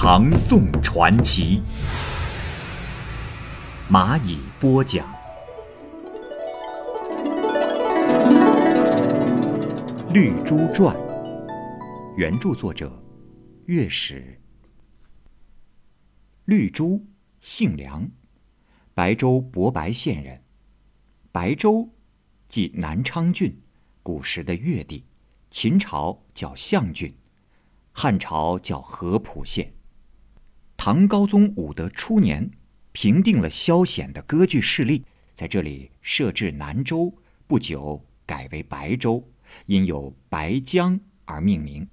唐宋传奇》，蚂蚁播讲。《绿珠传》原著作者月史。绿珠，姓梁，白州博白县人。白州，即南昌郡。古时的越地，秦朝叫象郡，汉朝叫合浦县。唐高宗武德初年，平定了萧显的割据势力，在这里设置南州，不久改为白州，因有白江而命名。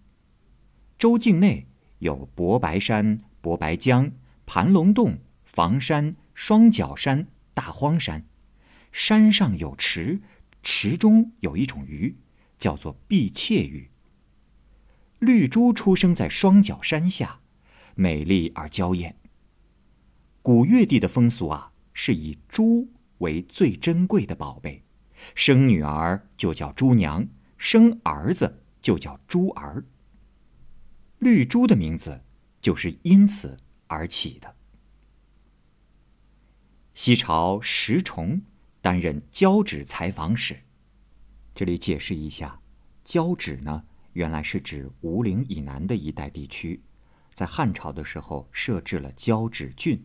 州境内有博白山、博白江、盘龙洞、房山、双角山、大荒山，山上有池。池中有一种鱼，叫做碧切鱼。绿珠出生在双角山下，美丽而娇艳。古越地的风俗啊，是以珠为最珍贵的宝贝，生女儿就叫珠娘，生儿子就叫珠儿。绿珠的名字就是因此而起的。西朝石崇。担任交趾采访使。这里解释一下，交趾呢，原来是指吴陵以南的一带地区，在汉朝的时候设置了交趾郡，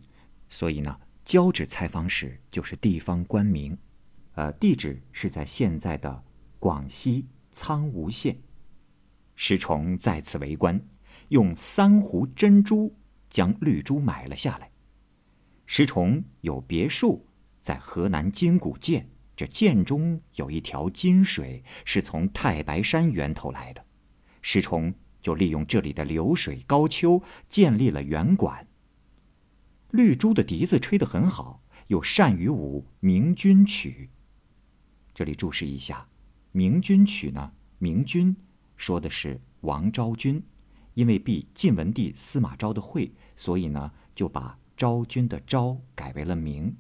所以呢，交趾采访使就是地方官名。呃，地址是在现在的广西苍梧县。石崇在此为官，用三斛珍珠将绿珠买了下来。石崇有别墅。在河南金谷涧，这涧中有一条金水，是从太白山源头来的。石崇就利用这里的流水高丘，建立了园馆。绿珠的笛子吹得很好，又善于舞明君曲。这里注释一下，明君曲呢，明君说的是王昭君，因为避晋文帝司马昭的讳，所以呢就把昭君的昭改为了明。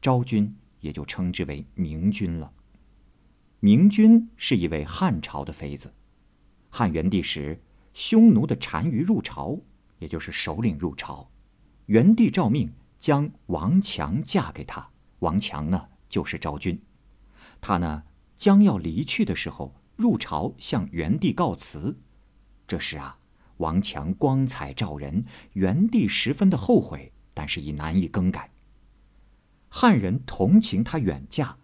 昭君也就称之为明君了。明君是一位汉朝的妃子。汉元帝时，匈奴的单于入朝，也就是首领入朝，元帝诏命将王强嫁给他。王强呢，就是昭君。他呢，将要离去的时候，入朝向元帝告辞。这时啊，王强光彩照人，元帝十分的后悔，但是已难以更改。汉人同情他远嫁，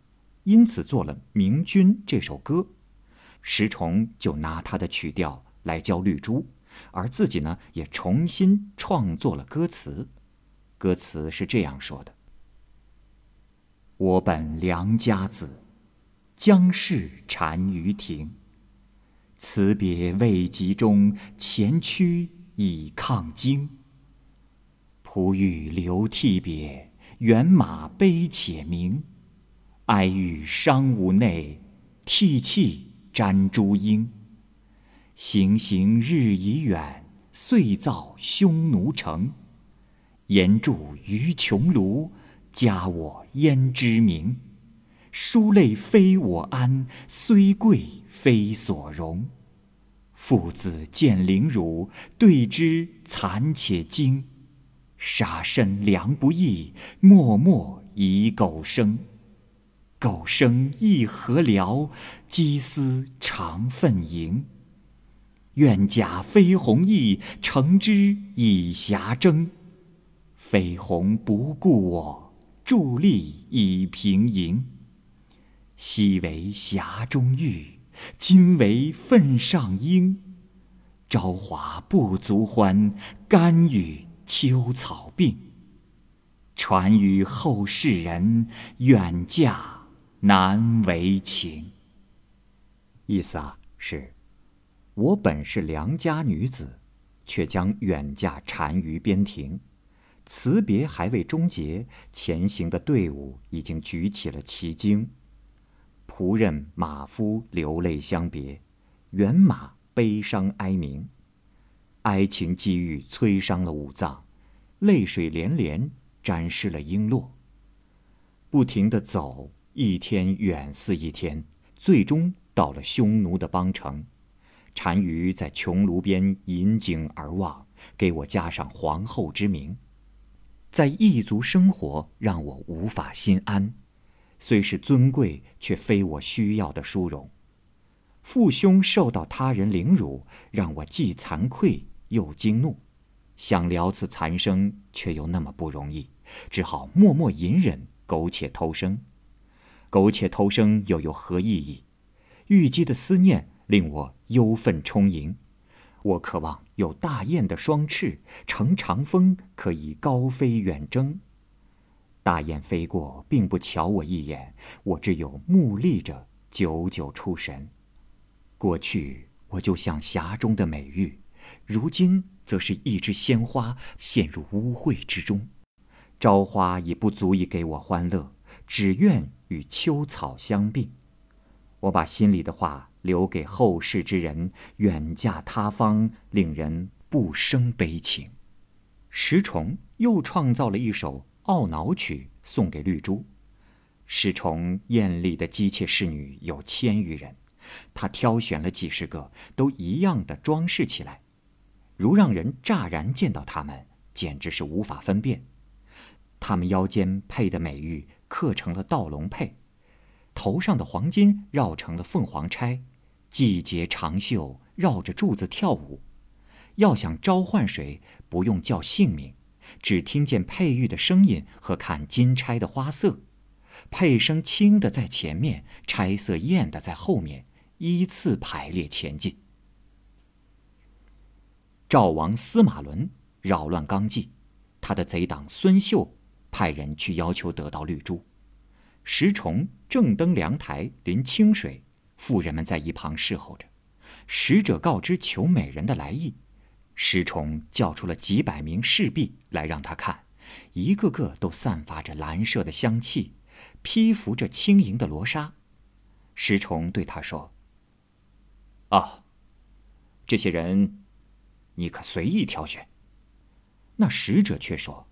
因此做了《明君》这首歌。石崇就拿他的曲调来教绿珠，而自己呢也重新创作了歌词。歌词是这样说的：“我本良家子，将逝单于庭。辞别未及终，前驱已抗惊。仆欲留涕别。”辕马悲且鸣，哀欲伤吾内，涕泣沾珠缨。行行日已远，遂造匈奴城。言著于穹庐，加我焉知名？书泪非我安，虽贵非所容。父子见凌辱，对之惭且惊。杀身良不易，默默以苟生。苟生亦何聊？鸡思长愤盈。愿假飞鸿翼，乘之以霞征。飞鸿不顾我，伫立以平营。昔为匣中玉，今为粪上鹰。朝华不足欢，甘与。秋草并，传与后世人，远嫁难为情。意思啊，是我本是良家女子，却将远嫁单于边庭。辞别还未终结，前行的队伍已经举起了旗经。仆人、马夫流泪相别，辕马悲伤哀鸣，哀情积郁摧伤了五脏，泪水连连沾湿了璎珞。不停的走，一天远似一天，最终到了匈奴的邦城。单于在穹庐边引颈而望，给我加上皇后之名。在异族生活让我无法心安，虽是尊贵，却非我需要的殊荣。父兄受到他人凌辱，让我既惭愧又惊怒。想了此残生，却又那么不容易，只好默默隐忍，苟且偷生。苟且偷生又有何意义？虞姬的思念令我忧愤充盈。我渴望有大雁的双翅，乘长风可以高飞远征。大雁飞过，并不瞧我一眼，我只有目立着，久久出神。过去我就像匣中的美玉，如今则是一枝鲜花陷入污秽之中。朝花已不足以给我欢乐，只愿与秋草相并。我把心里的话。留给后世之人，远嫁他方，令人不生悲情。石崇又创造了一首懊恼曲，送给绿珠。石崇艳丽的姬妾侍女有千余人，他挑选了几十个，都一样的装饰起来，如让人乍然见到他们，简直是无法分辨。他们腰间佩的美玉刻成了盗龙佩。头上的黄金绕成了凤凰钗，季节长袖绕着柱子跳舞。要想召唤谁，不用叫姓名，只听见佩玉的声音和看金钗的花色。佩声轻的在前面，钗色艳的在后面，依次排列前进。赵王司马伦扰乱纲纪，他的贼党孙秀派人去要求得到绿珠。石崇正登凉台临清水，妇人们在一旁侍候着。使者告知求美人的来意，石崇叫出了几百名侍婢来让他看，一个个都散发着蓝色的香气，披拂着轻盈的罗纱。石崇对他说：“啊，这些人，你可随意挑选。”那使者却说：“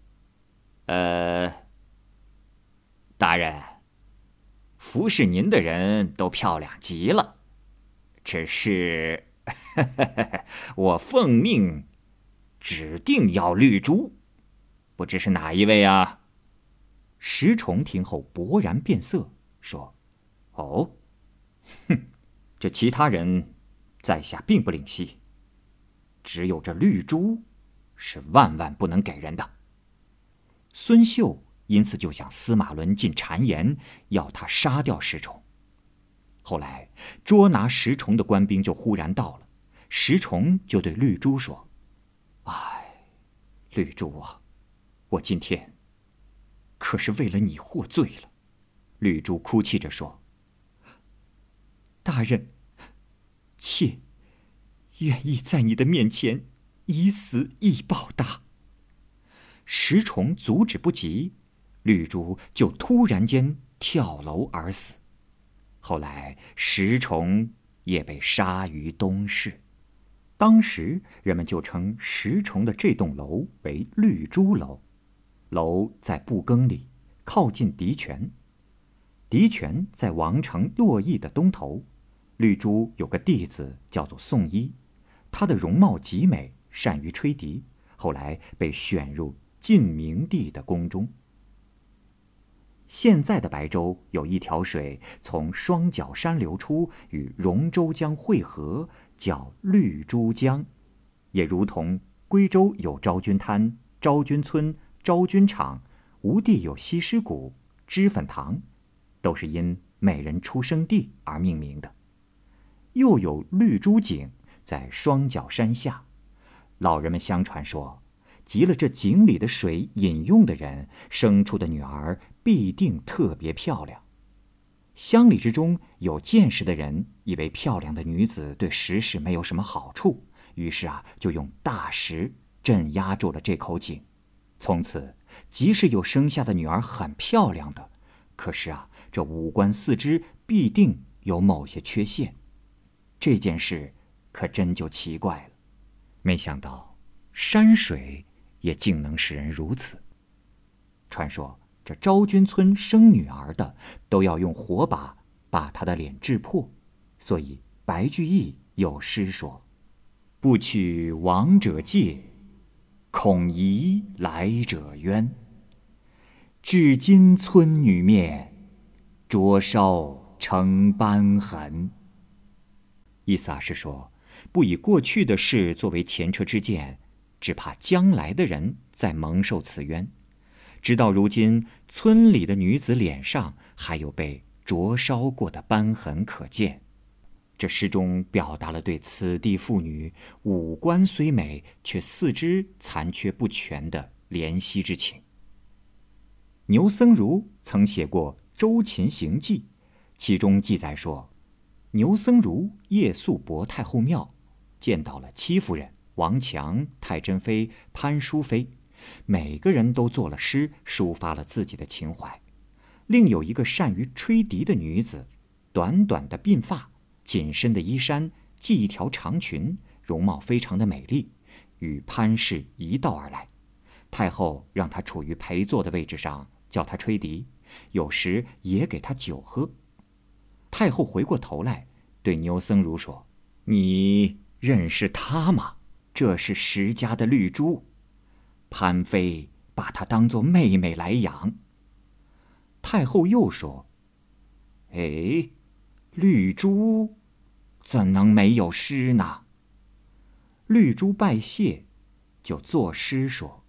呃，大人。”服侍您的人都漂亮极了，只是 我奉命指定要绿珠，不知是哪一位啊？石崇听后勃然变色，说：“哦，哼，这其他人，在下并不领惜，只有这绿珠，是万万不能给人的。”孙秀。因此，就向司马伦进谗言，要他杀掉石崇。后来，捉拿石崇的官兵就忽然到了，石崇就对绿珠说：“哎，绿珠啊，我今天可是为了你获罪了。”绿珠哭泣着说：“大人，妾愿意在你的面前以死以报答。”石崇阻止不及。绿珠就突然间跳楼而死，后来石崇也被杀于东市。当时人们就称石崇的这栋楼为绿珠楼。楼在布更里，靠近狄泉。狄泉在王城洛邑的东头。绿珠有个弟子叫做宋一，他的容貌极美，善于吹笛，后来被选入晋明帝的宫中。现在的白州有一条水从双脚山流出，与容州江汇合，叫绿珠江；也如同归州有昭君滩、昭君村、昭君场，吴地有西施谷、脂粉塘，都是因美人出生地而命名的。又有绿珠井，在双脚山下，老人们相传说。集了这井里的水饮用的人，生出的女儿必定特别漂亮。乡里之中有见识的人，以为漂亮的女子对石氏没有什么好处，于是啊，就用大石镇压住了这口井。从此，即使有生下的女儿很漂亮的，可是啊，这五官四肢必定有某些缺陷。这件事可真就奇怪了。没想到山水也竟能使人如此。传说这昭君村生女儿的都要用火把把她的脸炙破，所以白居易有诗说：“不取亡者戒。”恐疑来者冤。至今村女面，灼烧成斑痕。意思啊是说，不以过去的事作为前车之鉴，只怕将来的人再蒙受此冤。直到如今，村里的女子脸上还有被灼烧过的斑痕可见。这诗中表达了对此地妇女五官虽美，却四肢残缺不全的怜惜之情。牛僧孺曾写过《周秦行记》，其中记载说，牛僧孺夜宿博太后庙，见到了戚夫人、王强、太真妃、潘淑妃，每个人都作了诗，抒发了自己的情怀。另有一个善于吹笛的女子，短短的鬓发。紧身的衣衫系一条长裙，容貌非常的美丽，与潘氏一道而来。太后让她处于陪坐的位置上，叫她吹笛，有时也给她酒喝。太后回过头来对牛僧孺说：“你认识她吗？这是石家的绿珠，潘妃把她当做妹妹来养。”太后又说：“哎。”绿珠怎能没有诗呢？绿珠拜谢，就作诗说：“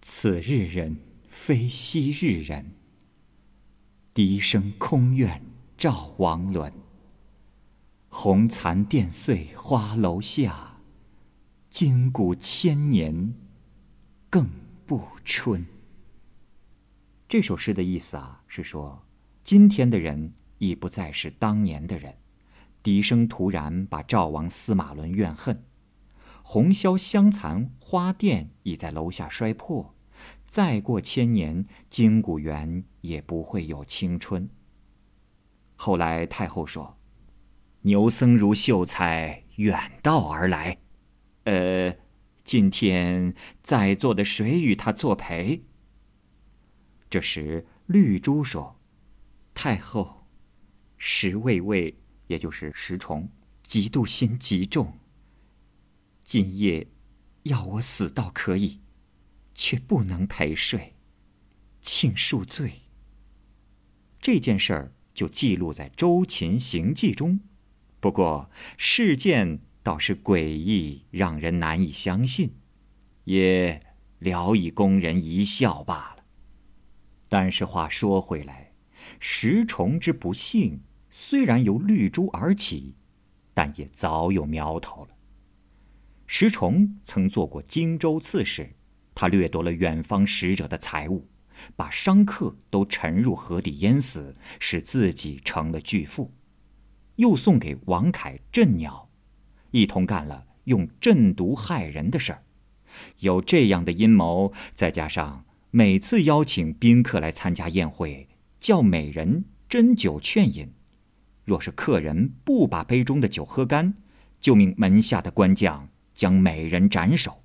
此日人非昔日人，笛声空怨赵王伦。红蚕殿碎花楼下，今古千年更不春。”这首诗的意思啊，是说今天的人。已不再是当年的人，笛声突然把赵王司马伦怨恨，红绡香残花钿已在楼下摔破，再过千年，金谷园也不会有青春。后来太后说：“牛僧孺秀才远道而来，呃，今天在座的谁与他作陪？”这时绿珠说：“太后。”石卫卫，也就是石崇，嫉妒心极重。今夜要我死倒可以，却不能陪睡，请恕罪。这件事儿就记录在《周秦行记》中，不过事件倒是诡异，让人难以相信，也聊以供人一笑罢了。但是话说回来，石崇之不幸。虽然由绿珠而起，但也早有苗头了。石崇曾做过荆州刺史，他掠夺了远方使者的财物，把商客都沉入河底淹死，使自己成了巨富。又送给王凯镇鸟，一同干了用鸩毒害人的事儿。有这样的阴谋，再加上每次邀请宾客来参加宴会，叫美人斟酒劝饮。若是客人不把杯中的酒喝干，就命门下的官将将美人斩首。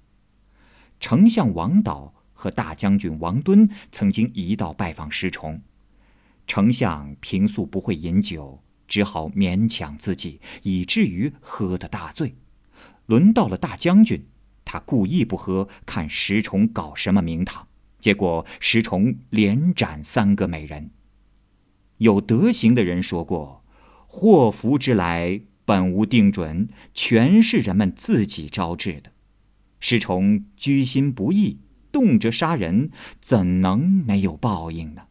丞相王导和大将军王敦曾经一道拜访石崇，丞相平素不会饮酒，只好勉强自己，以至于喝得大醉。轮到了大将军，他故意不喝，看石崇搞什么名堂。结果石崇连斩三个美人。有德行的人说过。祸福之来本无定准，全是人们自己招致的。石崇居心不义，动辄杀人，怎能没有报应呢？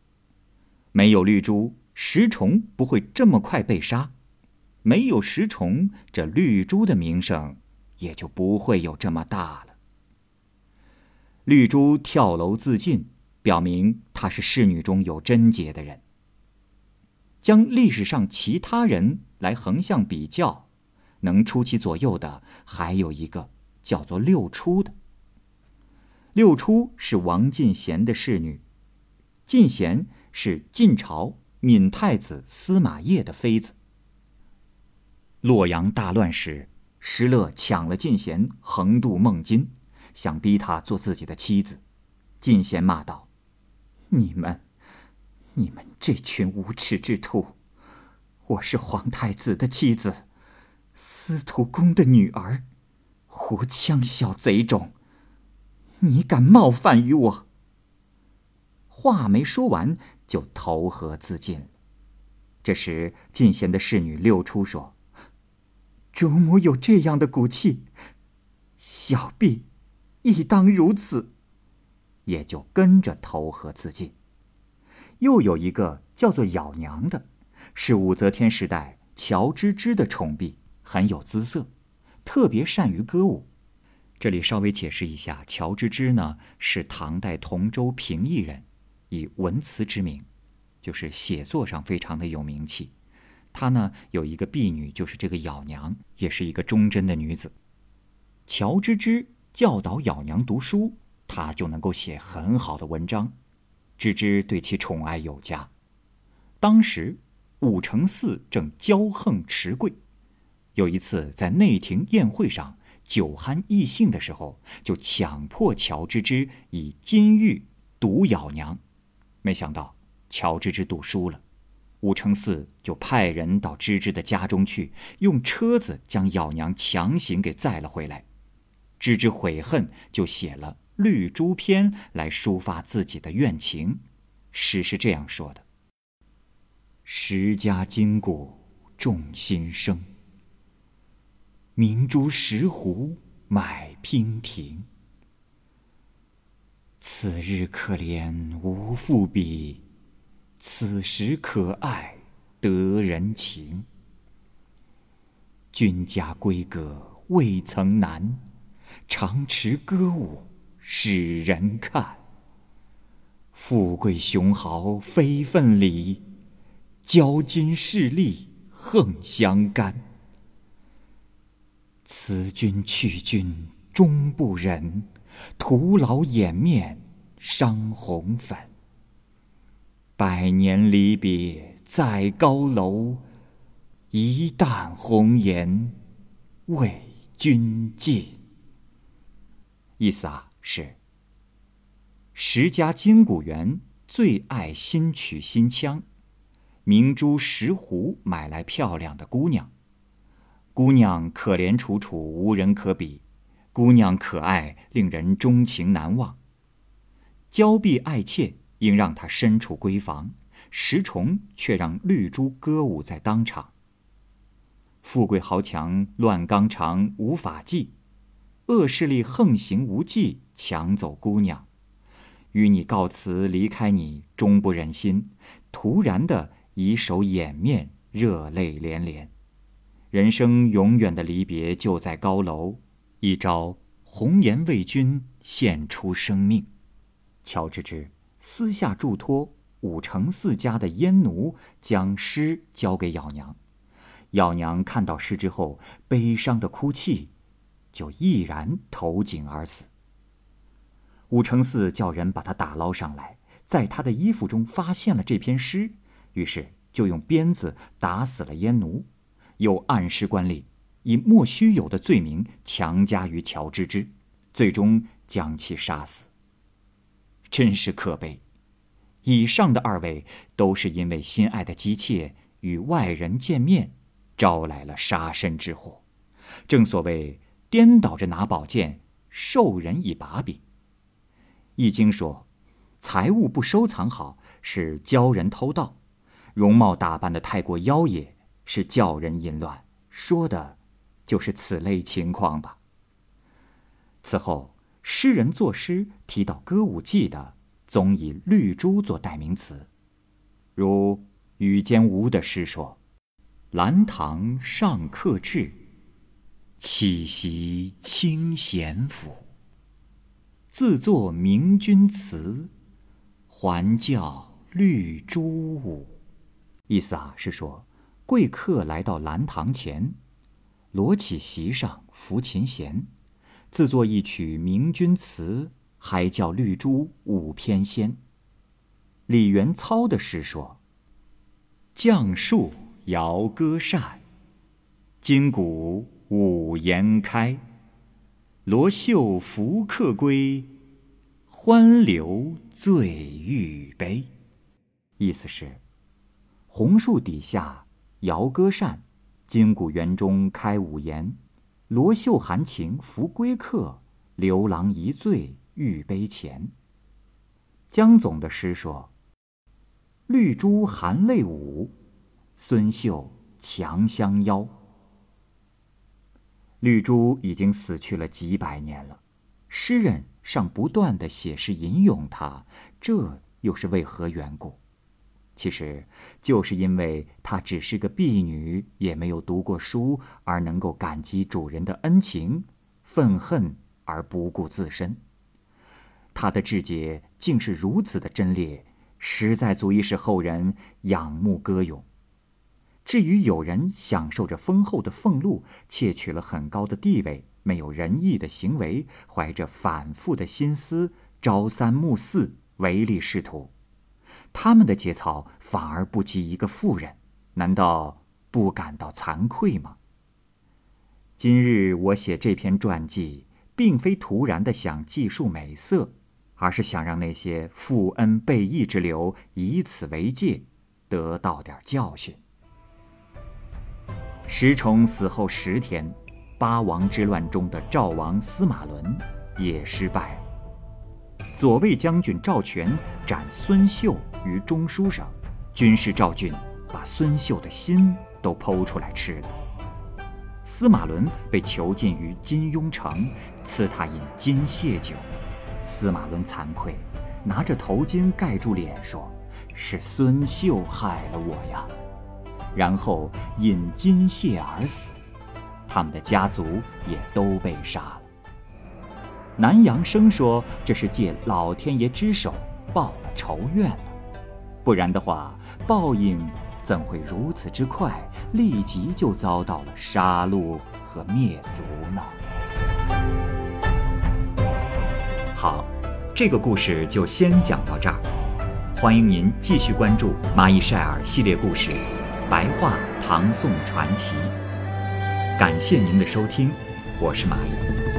没有绿珠，石崇不会这么快被杀；没有石崇，这绿珠的名声也就不会有这么大了。绿珠跳楼自尽，表明她是侍女中有贞洁的人。将历史上其他人来横向比较，能出其左右的还有一个叫做六出的。六出是王进贤的侍女，进贤是晋朝闵太子司马邺的妃子。洛阳大乱时，石勒抢了进贤，横渡孟津，想逼他做自己的妻子。进贤骂道：“你们，你们这群无耻之徒！我是皇太子的妻子，司徒公的女儿，胡羌小贼种！”你敢冒犯于我？话没说完，就投河自尽。这时，进贤的侍女六出说：“主母有这样的骨气，小婢亦当如此。”也就跟着投河自尽。又有一个叫做咬娘的，是武则天时代乔芝芝的宠婢，很有姿色，特别善于歌舞。这里稍微解释一下，乔芝芝呢是唐代同州平邑人，以文辞之名，就是写作上非常的有名气。她呢有一个婢女，就是这个咬娘，也是一个忠贞的女子。乔芝芝教导咬娘读书，她就能够写很好的文章。芝芝对其宠爱有加。当时武承嗣正骄横持贵，有一次在内廷宴会上。酒酣意兴的时候，就强迫乔芝芝以金玉毒咬娘，没想到乔芝芝赌输了，武承嗣就派人到芝芝的家中去，用车子将咬娘强行给载了回来。芝芝悔恨，就写了《绿珠篇》来抒发自己的怨情。诗是这样说的：“十家金谷众心生。”明珠石斛买娉婷，此日可怜无复比，此时可爱得人情。君家闺阁未曾难，常持歌舞使人看。富贵雄豪非分礼，骄矜势利横相干。此君去君终不忍，徒劳掩面伤红粉。百年离别在高楼，一旦红颜为君尽。意思啊是，石家金谷园最爱新曲新腔，明珠石斛买来漂亮的姑娘。姑娘可怜楚楚，无人可比；姑娘可爱，令人钟情难忘。娇婢爱妾，应让她身处闺房；石崇却让绿珠歌舞在当场。富贵豪强乱纲常，无法纪；恶势力横行无忌，抢走姑娘。与你告辞，离开你，终不忍心。突然的以手掩面，热泪连连。人生永远的离别就在高楼，一朝红颜为君献出生命。乔芝芝私下嘱托武承嗣家的阉奴将诗交给咬娘，咬娘看到诗之后，悲伤的哭泣，就毅然投井而死。武承嗣叫人把他打捞上来，在他的衣服中发现了这篇诗，于是就用鞭子打死了阉奴。又暗施官吏，以莫须有的罪名强加于乔芝芝，最终将其杀死。真是可悲！以上的二位都是因为心爱的姬妾与外人见面，招来了杀身之祸。正所谓颠倒着拿宝剑，授人以把柄。《易经》说：“财物不收藏好，是教人偷盗；容貌打扮的太过妖冶。”是叫人淫乱，说的，就是此类情况吧。此后，诗人作诗提到歌舞伎的，总以绿珠做代名词，如宇间吾的诗说：“兰堂上客至，起席清闲府。自作明君词，还教绿珠舞。”意思啊，是说。贵客来到兰堂前，罗起席上，抚琴弦，自作一曲明君词，还叫绿珠舞翩跹。李元操的诗说：“绛树摇歌扇，金鼓舞颜开。罗袖拂客归，欢留醉玉杯。”意思是，红树底下摇歌扇，金谷园中开五言，罗袖含情扶归客，刘郎一醉玉杯前。江总的诗说。绿珠含泪舞，孙秀强相邀。绿珠已经死去了几百年了，诗人尚不断的写诗吟咏他，这又是为何缘故？其实，就是因为她只是个婢女，也没有读过书，而能够感激主人的恩情，愤恨而不顾自身。她的志节竟是如此的贞烈。实在足以使后人仰慕歌咏。至于有人享受着丰厚的俸禄，窃取了很高的地位，没有仁义的行为，怀着反复的心思，朝三暮四，唯利是图，他们的节操反而不及一个妇人，难道不感到惭愧吗？今日我写这篇传记，并非突然的想记述美色。而是想让那些负恩背义之流以此为戒，得到点教训。石崇死后十天，八王之乱中的赵王司马伦也失败了。左卫将军赵全斩孙秀于中书上，军师赵俊把孙秀的心都剖出来吃了。司马伦被囚禁于金庸城，赐他饮金屑酒。司马伦惭愧，拿着头巾盖住脸，说：“是孙秀害了我呀。”然后饮金屑而死，他们的家族也都被杀了。南阳生说：“这是借老天爷之手报了仇怨了，不然的话，报应怎会如此之快，立即就遭到了杀戮和灭族呢？”好，这个故事就先讲到这儿。欢迎您继续关注《蚂蚁晒尔》系列故事《白话唐宋传奇》。感谢您的收听，我是蚂蚁。